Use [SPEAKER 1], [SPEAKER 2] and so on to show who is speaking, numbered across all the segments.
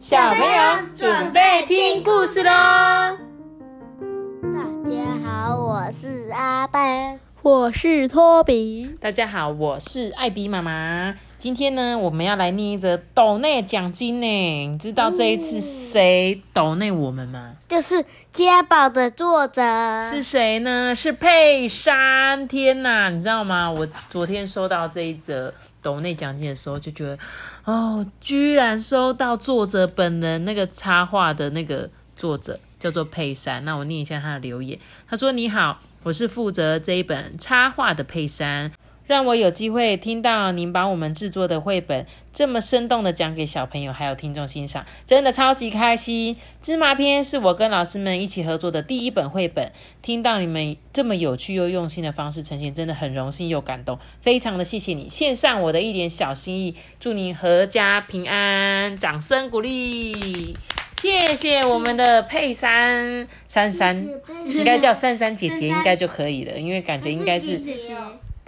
[SPEAKER 1] 小朋友准备听故事喽！
[SPEAKER 2] 大家好，我是阿班，
[SPEAKER 3] 我是托比。
[SPEAKER 1] 大家好，我是艾比妈妈。今天呢，我们要来念一则斗内奖金呢。你知道这一次谁斗内我们吗？
[SPEAKER 2] 就是家宝的作者
[SPEAKER 1] 是谁呢？是佩珊。天哪，你知道吗？我昨天收到这一则斗内奖金的时候，就觉得。哦，居然收到作者本人那个插画的那个作者叫做佩珊，那我念一下他的留言。他说：“你好，我是负责这一本插画的佩珊。”让我有机会听到您把我们制作的绘本这么生动的讲给小朋友还有听众欣赏，真的超级开心。芝麻篇是我跟老师们一起合作的第一本绘本，听到你们这么有趣又用心的方式呈现，真的很荣幸又感动，非常的谢谢你，献上我的一点小心意，祝您阖家平安，掌声鼓励，谢谢我们的佩珊珊珊，应该叫珊珊姐姐应该就可以了，因为感觉应该是。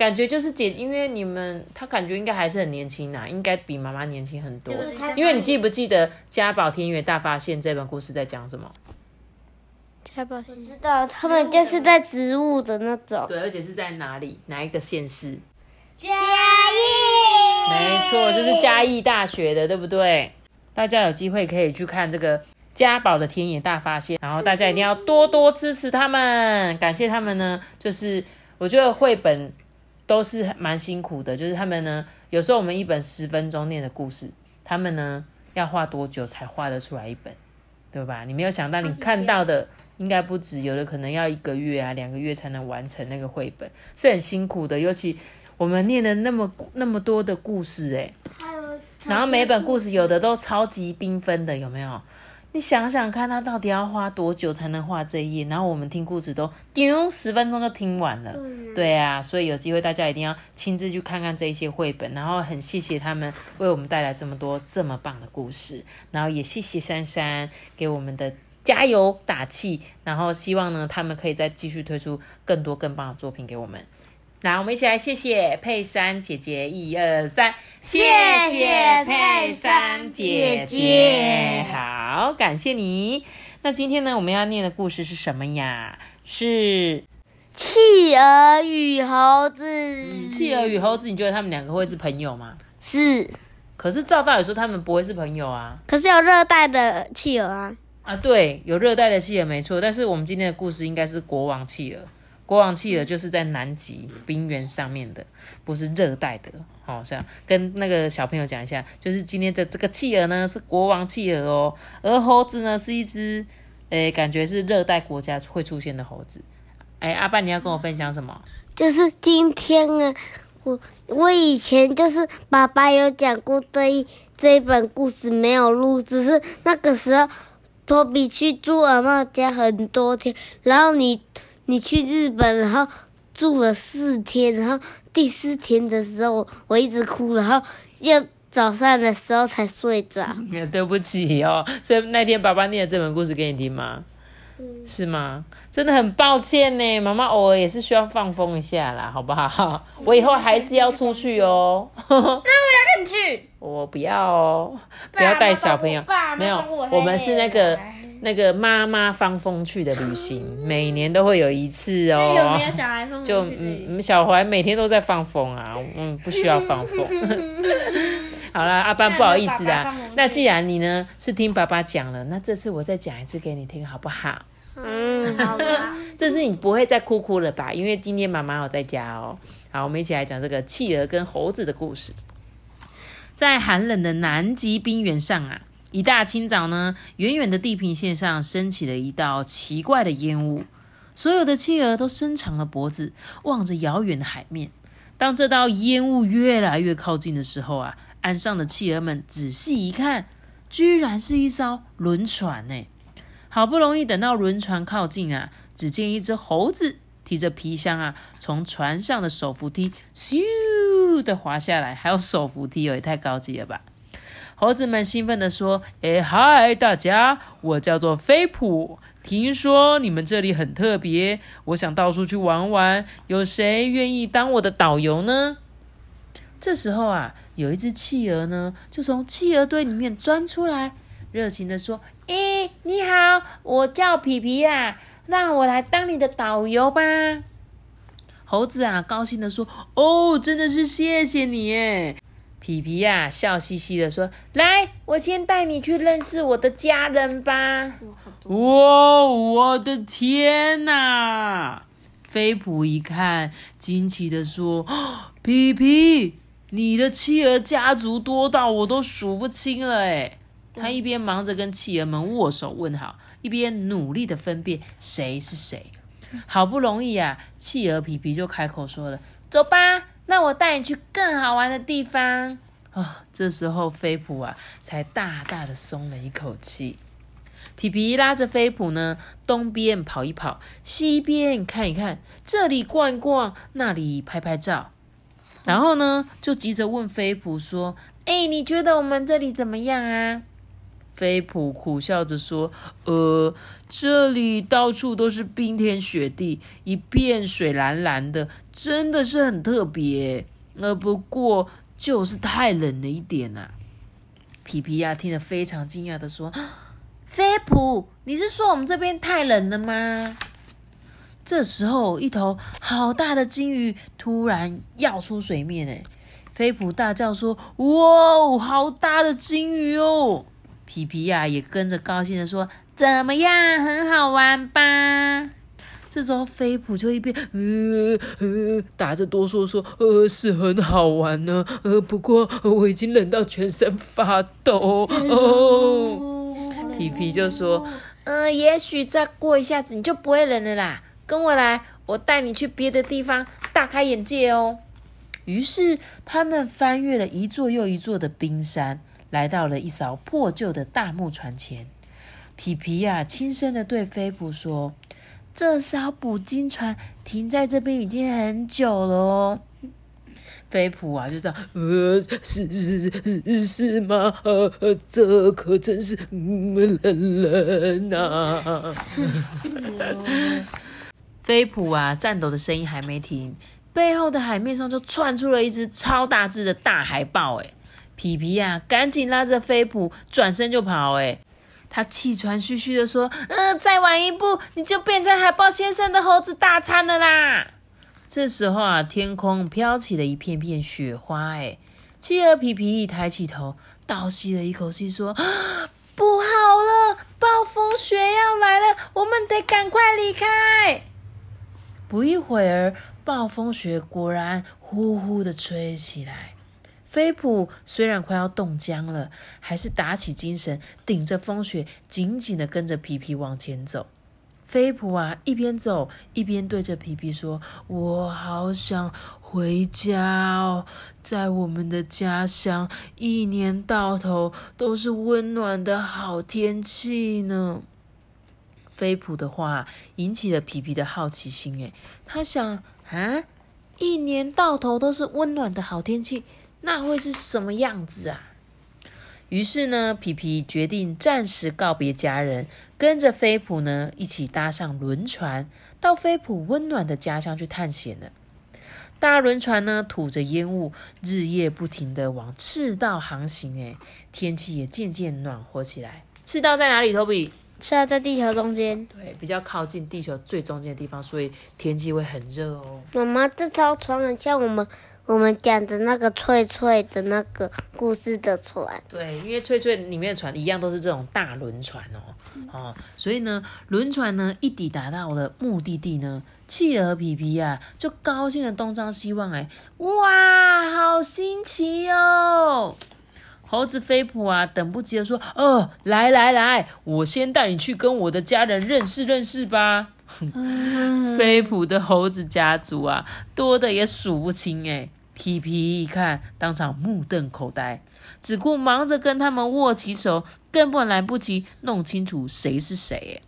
[SPEAKER 1] 感觉就是姐，因为你们他感觉应该还是很年轻呐，应该比妈妈年轻很多。因为你记不记得《家宝田园大发现》这本故事在讲什么？
[SPEAKER 2] 家宝，我知道，他们就是在植物的那种。
[SPEAKER 1] 对，而且是在哪里？哪一个县市？
[SPEAKER 2] 嘉义。
[SPEAKER 1] 没错，就是嘉义大学的，对不对？大家有机会可以去看这个家宝的田野大发现，然后大家一定要多多支持他们，感谢他们呢。就是我觉得绘本。都是蛮辛苦的，就是他们呢，有时候我们一本十分钟念的故事，他们呢要画多久才画得出来一本，对吧？你没有想到，你看到的应该不止，有的可能要一个月啊、两个月才能完成那个绘本，是很辛苦的。尤其我们念了那么那么多的故事，诶，然后每本故事有的都超级缤纷的，有没有？你想想看，他到底要花多久才能画这一页？然后我们听故事都丢十分钟就听完了，对啊，所以有机会大家一定要亲自去看看这些绘本。然后很谢谢他们为我们带来这么多这么棒的故事，然后也谢谢珊珊给我们的加油打气。然后希望呢，他们可以再继续推出更多更棒的作品给我们。来，我们一起来谢谢佩珊姐姐，一二三，
[SPEAKER 2] 谢谢佩珊姐姐，
[SPEAKER 1] 好，感谢你。那今天呢，我们要念的故事是什么呀？是
[SPEAKER 2] 企鹅与猴子。
[SPEAKER 1] 企鹅与猴子，你觉得他们两个会是朋友吗？
[SPEAKER 2] 是。
[SPEAKER 1] 可是照道理说，他们不会是朋友啊。
[SPEAKER 2] 可是有热带的企鹅啊。
[SPEAKER 1] 啊，对，有热带的企鹅没错。但是我们今天的故事应该是国王企鹅。国王企鹅就是在南极冰原上面的，不是热带的。好，像跟那个小朋友讲一下，就是今天的这个企鹅呢是国王企鹅哦，而猴子呢是一只，诶，感觉是热带国家会出现的猴子。哎，阿爸，你要跟我分享什么？
[SPEAKER 2] 就是今天啊，我我以前就是爸爸有讲过这一这一本故事没有录，只是那个时候托比去住阿妈家很多天，然后你。你去日本，然后住了四天，然后第四天的时候我一直哭，然后又早上的时候才睡着。
[SPEAKER 1] 对不起哦，所以那天爸爸念了这本故事给你听吗？是吗？真的很抱歉呢，妈妈偶尔也是需要放风一下啦，好不好？我以后还是要出去
[SPEAKER 3] 哦。那我要跟你去。
[SPEAKER 1] 我不要哦，不要带小朋友。没有，我们是那个。那个妈妈放风去的旅行，每年都会有一次
[SPEAKER 3] 哦。有没有小孩放？就
[SPEAKER 1] 嗯，小孩每天都在放风啊，嗯，不需要放风。好了，阿班不好意思啊。那既然你呢是听爸爸讲了，那这次我再讲一次给你听，好不好？
[SPEAKER 2] 嗯，好吧。
[SPEAKER 1] 这次你不会再哭哭了吧？因为今天妈妈有在家哦。好，我们一起来讲这个企鹅跟猴子的故事。在寒冷的南极冰原上啊。一大清早呢，远远的地平线上升起了一道奇怪的烟雾，所有的企鹅都伸长了脖子，望着遥远的海面。当这道烟雾越来越靠近的时候啊，岸上的企鹅们仔细一看，居然是一艘轮船呢！好不容易等到轮船靠近啊，只见一只猴子提着皮箱啊，从船上的手扶梯咻的滑下来，还有手扶梯哦，也太高级了吧！猴子们兴奋地说：“哎嗨，大家，我叫做飞普。听说你们这里很特别，我想到处去玩玩。有谁愿意当我的导游呢？”这时候啊，有一只企鹅呢，就从企鹅堆里面钻出来，热情的说：“诶，你好，我叫皮皮呀，让我来当你的导游吧。”猴子啊，高兴的说：“哦，真的是谢谢你耶！”皮皮呀，笑嘻嘻的说：“来，我先带你去认识我的家人吧。”哇，我的天哪！菲普一看，惊奇的说：“ 皮皮，你的企鹅家族多到我都数不清了哎！”他一边忙着跟企鹅们握手问好，一边努力的分辨谁是谁。好不容易啊，企鹅皮皮就开口说了：“走吧，那我带你去更好玩的地方。”啊，这时候飞普啊，才大大的松了一口气。皮皮拉着飞普呢，东边跑一跑，西边看一看，这里逛一逛，那里拍拍照，然后呢，就急着问飞普说：“哎，你觉得我们这里怎么样啊？”飞普苦笑着说：“呃，这里到处都是冰天雪地，一片水蓝蓝的，真的是很特别。呃，不过就是太冷了一点呐。”皮皮呀，听了非常惊讶的说。菲普，你是说我们这边太冷了吗？这时候，一头好大的金鱼突然跃出水面，哎，菲普大叫说：“哇哦，好大的金鱼哦！”皮皮呀也跟着高兴的说：“怎么样，很好玩吧？”这时候，飞普就一边呃呃打着哆嗦说：“呃，是很好玩呢，呃，不过我已经冷到全身发抖哦。”皮皮就说：“嗯，也许再过一下子你就不会冷了啦，跟我来，我带你去别的地方大开眼界哦。”于是他们翻越了一座又一座的冰山，来到了一艘破旧的大木船前。皮皮呀，轻声的对菲普说：“这艘捕鲸船停在这边已经很久了哦。”飞普啊，就这样，呃，是是是是吗？呃，这可真是冷人呐！飞普啊，颤抖的声音还没停，背后的海面上就窜出了一只超大只的大海豹。哎，皮皮啊，赶紧拉着飞普转身就跑。哎，他气喘吁吁的说：“嗯，再晚一步，你就变成海豹先生的猴子大餐了啦！” 这时候啊，天空飘起了一片片雪花。哎，企鹅皮皮一抬起头，倒吸了一口气，说：“不好了，暴风雪要来了，我们得赶快离开。”不一会儿，暴风雪果然呼呼的吹起来。菲普虽然快要冻僵了，还是打起精神，顶着风雪，紧紧的跟着皮皮往前走。菲普啊，一边走一边对着皮皮说：“我好想回家哦，在我们的家乡，一年到头都是温暖的好天气呢。”菲普的话引起了皮皮的好奇心，诶，他想啊，一年到头都是温暖的好天气，那会是什么样子啊？于是呢，皮皮决定暂时告别家人，跟着菲普呢一起搭上轮船，到菲普温暖的家乡去探险了。大轮船呢吐着烟雾，日夜不停的往赤道航行。哎，天气也渐渐暖和起来。赤道在哪里？托比？
[SPEAKER 2] 赤道在地球中间。
[SPEAKER 1] 对，比较靠近地球最中间的地方，所以天气会很热哦。
[SPEAKER 2] 妈妈，这艘船很像我们。我们讲的那个翠翠的那个故事的船，
[SPEAKER 1] 对，因为翠翠里面的船一样都是这种大轮船哦，哦，所以呢，轮船呢一抵达到了目的地呢，企鹅皮皮呀就高兴的东张西望，哎，哇，好新奇哦！猴子飞普啊，等不及的说，哦，来来来，我先带你去跟我的家人认识认识吧。飞普的猴子家族啊，多的也数不清哎。皮皮一看，当场目瞪口呆，只顾忙着跟他们握起手，根本来不及弄清楚谁是谁。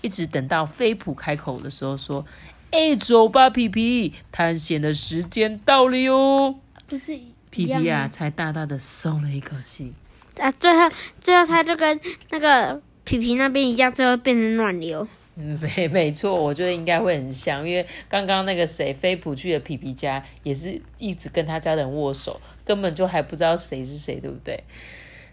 [SPEAKER 1] 一直等到飞普开口的时候，说：“哎，走吧，皮皮，探险的时间到了哟。”
[SPEAKER 2] 不是
[SPEAKER 1] 皮皮啊，才大大的松了一口气。
[SPEAKER 2] 啊，最后最后他就跟那个皮皮那边一样，最后变成暖流。
[SPEAKER 1] 嗯，没没错，我觉得应该会很像，因为刚刚那个谁飞普去的皮皮家，也是一直跟他家人握手，根本就还不知道谁是谁，对不对？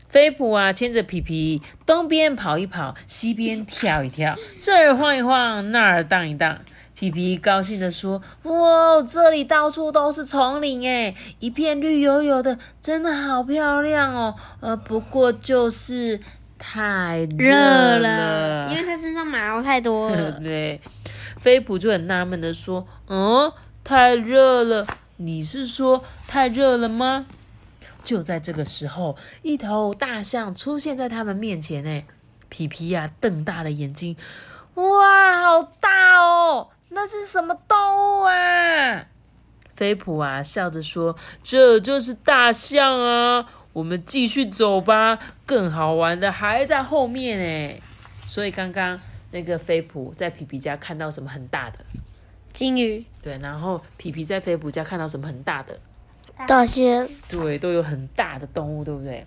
[SPEAKER 1] 飞普啊，牵着皮皮，东边跑一跑，西边跳一跳，这儿晃一晃，那儿荡一荡。皮皮高兴地说：“哇，这里到处都是丛林诶，一片绿油油的，真的好漂亮哦。呃，不过就是太热了，
[SPEAKER 3] 因为他身上毛太多了。
[SPEAKER 1] 对，菲普就很纳闷的说：‘嗯，太热了。你是说太热了吗？’”就在这个时候，一头大象出现在他们面前。哎，皮皮呀，瞪大了眼睛，哇，好大哦！那是什么动物啊？菲普啊，笑着说：“这就是大象啊！我们继续走吧，更好玩的还在后面哎。”所以刚刚那个菲普在皮皮家看到什么很大的
[SPEAKER 3] 金鱼？
[SPEAKER 1] 对，然后皮皮在菲普家看到什么很大的？
[SPEAKER 2] 大仙
[SPEAKER 1] 对，都有很大的动物，对不对？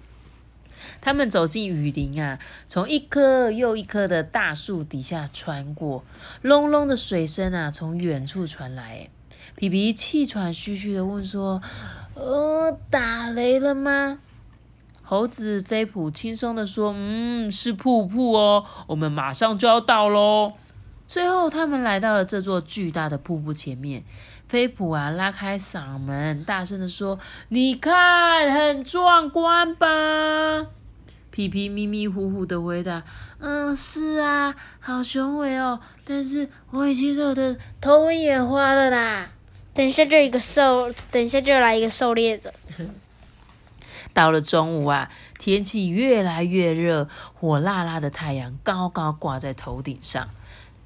[SPEAKER 1] 他们走进雨林啊，从一棵又一棵的大树底下穿过，隆隆的水声啊，从远处传来。皮皮气喘吁吁的问说：“呃，打雷了吗？”猴子飞普轻松的说：“嗯，是瀑布哦，我们马上就要到喽。”最后，他们来到了这座巨大的瀑布前面。飞普啊，拉开嗓门，大声的说：“你看，很壮观吧？”皮皮迷迷糊糊的回答：“嗯，是啊，好雄伟哦。但是我已经热得头昏眼花了啦。
[SPEAKER 3] 等一下就一个狩，等一下就来一个狩猎者。
[SPEAKER 1] 到了中午啊，天气越来越热，火辣辣的太阳高高挂在头顶上。”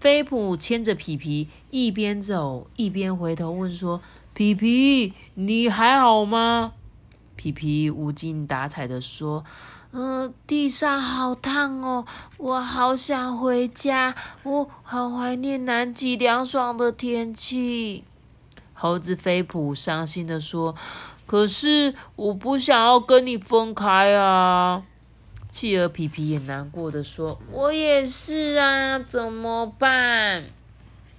[SPEAKER 1] 飞普牵着皮皮，一边走一边回头问说：“皮皮，你还好吗？”皮皮无精打采的说：“嗯，地上好烫哦，我好想回家，我好怀念南极凉爽的天气。”猴子飞普伤心的说：“可是我不想要跟你分开啊。”企鹅皮皮也难过的说：“我也是啊，怎么办？”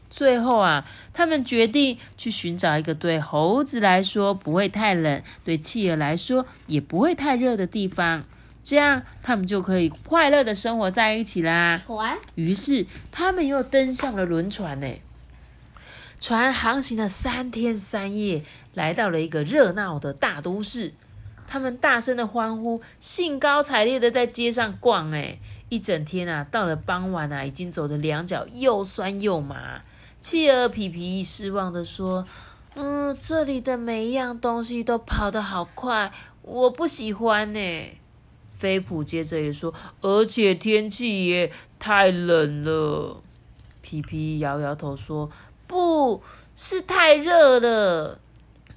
[SPEAKER 1] 最后啊，他们决定去寻找一个对猴子来说不会太冷，对企鹅来说也不会太热的地方，这样他们就可以快乐的生活在一起啦。
[SPEAKER 3] 船。
[SPEAKER 1] 于是他们又登上了轮船呢。船航行了三天三夜，来到了一个热闹的大都市。他们大声的欢呼，兴高采烈的在街上逛，哎，一整天啊，到了傍晚啊，已经走的两脚又酸又麻。企鹅皮皮失望的说：“嗯，这里的每一样东西都跑得好快，我不喜欢呢。”飞普接着也说：“而且天气也太冷了。”皮皮摇摇头说：“不是太热了。”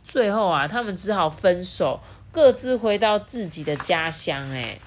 [SPEAKER 1] 最后啊，他们只好分手。各自回到自己的家乡。哎，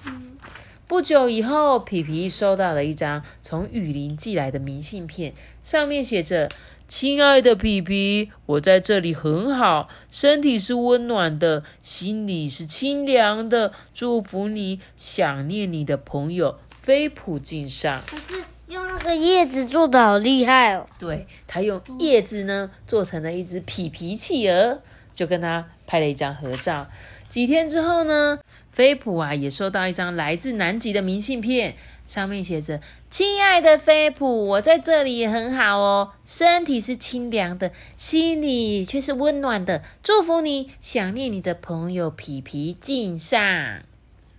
[SPEAKER 1] 不久以后，皮皮收到了一张从雨林寄来的明信片，上面写着：“亲爱的皮皮，我在这里很好，身体是温暖的，心里是清凉的。祝福你，想念你的朋友飞普敬上。”
[SPEAKER 2] 可是用那个叶子做的好厉害哦。
[SPEAKER 1] 对他用叶子呢做成了一只皮皮企鹅，就跟他拍了一张合照。几天之后呢，菲普啊也收到一张来自南极的明信片，上面写着：“亲爱的菲普，我在这里也很好哦，身体是清凉的，心里却是温暖的。祝福你，想念你的朋友皮皮敬上。”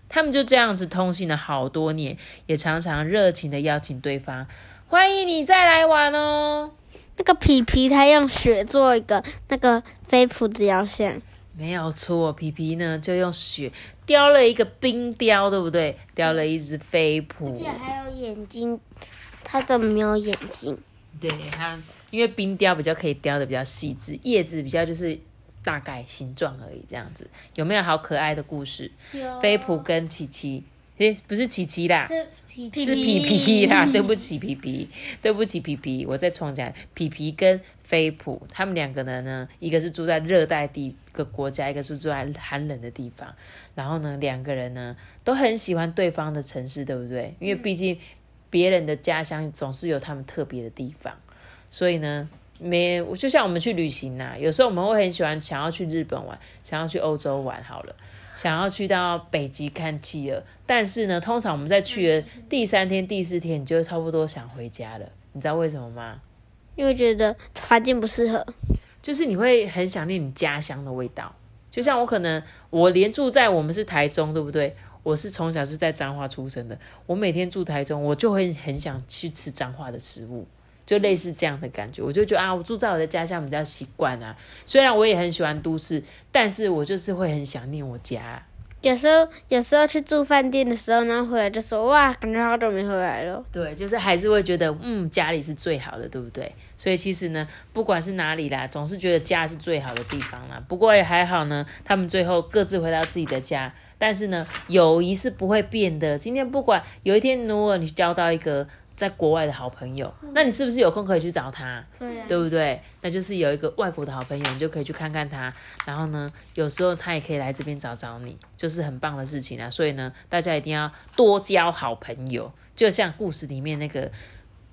[SPEAKER 1] 他们就这样子通信了好多年，也常常热情的邀请对方：“欢迎你再来玩哦。”
[SPEAKER 2] 那个皮皮他用雪做一个那个飞普的雕像。
[SPEAKER 1] 没有错，皮皮呢就用雪雕了一个冰雕，对不对？雕了一只飞扑，
[SPEAKER 2] 而且还有眼睛，它的没有眼睛。
[SPEAKER 1] 对它，因为冰雕比较可以雕的比较细致，叶子比较就是大概形状而已，这样子有没有好可爱的故事？飞扑跟琪琪，诶，不是琪琪啦。是皮皮啦，对不起皮皮，对不起皮皮，我再重讲，皮皮跟菲普他们两个人呢，一个是住在热带地个国家，一个是住在寒冷的地方，然后呢，两个人呢都很喜欢对方的城市，对不对？因为毕竟别人的家乡总是有他们特别的地方，所以呢，没，就像我们去旅行呐、有时候我们会很喜欢想要去日本玩，想要去欧洲玩，好了，想要去到北极看企鹅，但是呢，通常我们在去的第三天、第四天，你就差不多想回家了。你知道为什么吗？
[SPEAKER 3] 因为觉得环境不适合。
[SPEAKER 1] 就是你会很想念你家乡的味道。就像我可能我连住在我们是台中，对不对？我是从小是在彰化出生的，我每天住台中，我就会很想去吃彰化的食物，就类似这样的感觉。我就觉得啊，我住在我的家乡比较习惯啊。虽然我也很喜欢都市，但是我就是会很想念我家。
[SPEAKER 3] 有时候有时候去住饭店的时候，然后回来就说哇，感觉好久没回来了。
[SPEAKER 1] 对，就是还是会觉得，嗯，家里是最好的，对不对？所以其实呢，不管是哪里啦，总是觉得家是最好的地方啦。不过也还好呢，他们最后各自回到自己的家，但是呢，友谊是不会变的。今天不管有一天如果你交到一个在国外的好朋友，那你是不是有空可以去找他？
[SPEAKER 3] 对呀、
[SPEAKER 1] 对不对？那就是有一个外国的好朋友，你就可以去看看他。然后呢，有时候他也可以来这边找找你，就是很棒的事情啊。所以呢，大家一定要多交好朋友，就像故事里面那个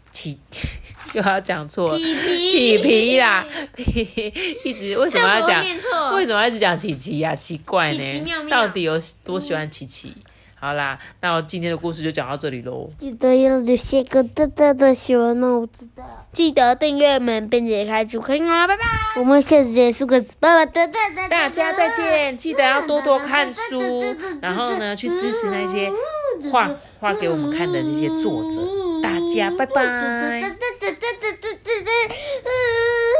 [SPEAKER 1] 奇，又要讲错，
[SPEAKER 3] 皮
[SPEAKER 1] 皮皮啦，皮一直为什么要讲？为什么要一直讲琪琪呀？奇怪呢，
[SPEAKER 3] 奇奇妙妙
[SPEAKER 1] 到底有多喜欢琪琪？好啦，那我今天的故事就讲到这里喽。
[SPEAKER 2] 记得要留下个大大的小脑子的。
[SPEAKER 3] 记得订阅我们，并且开主可以哦，拜拜。
[SPEAKER 2] 我们下次结束个拜拜，哒哒哒
[SPEAKER 1] 大家再见，记得要多多看书，然后呢，去支持那些画画给我们看的这些作者。大家拜拜。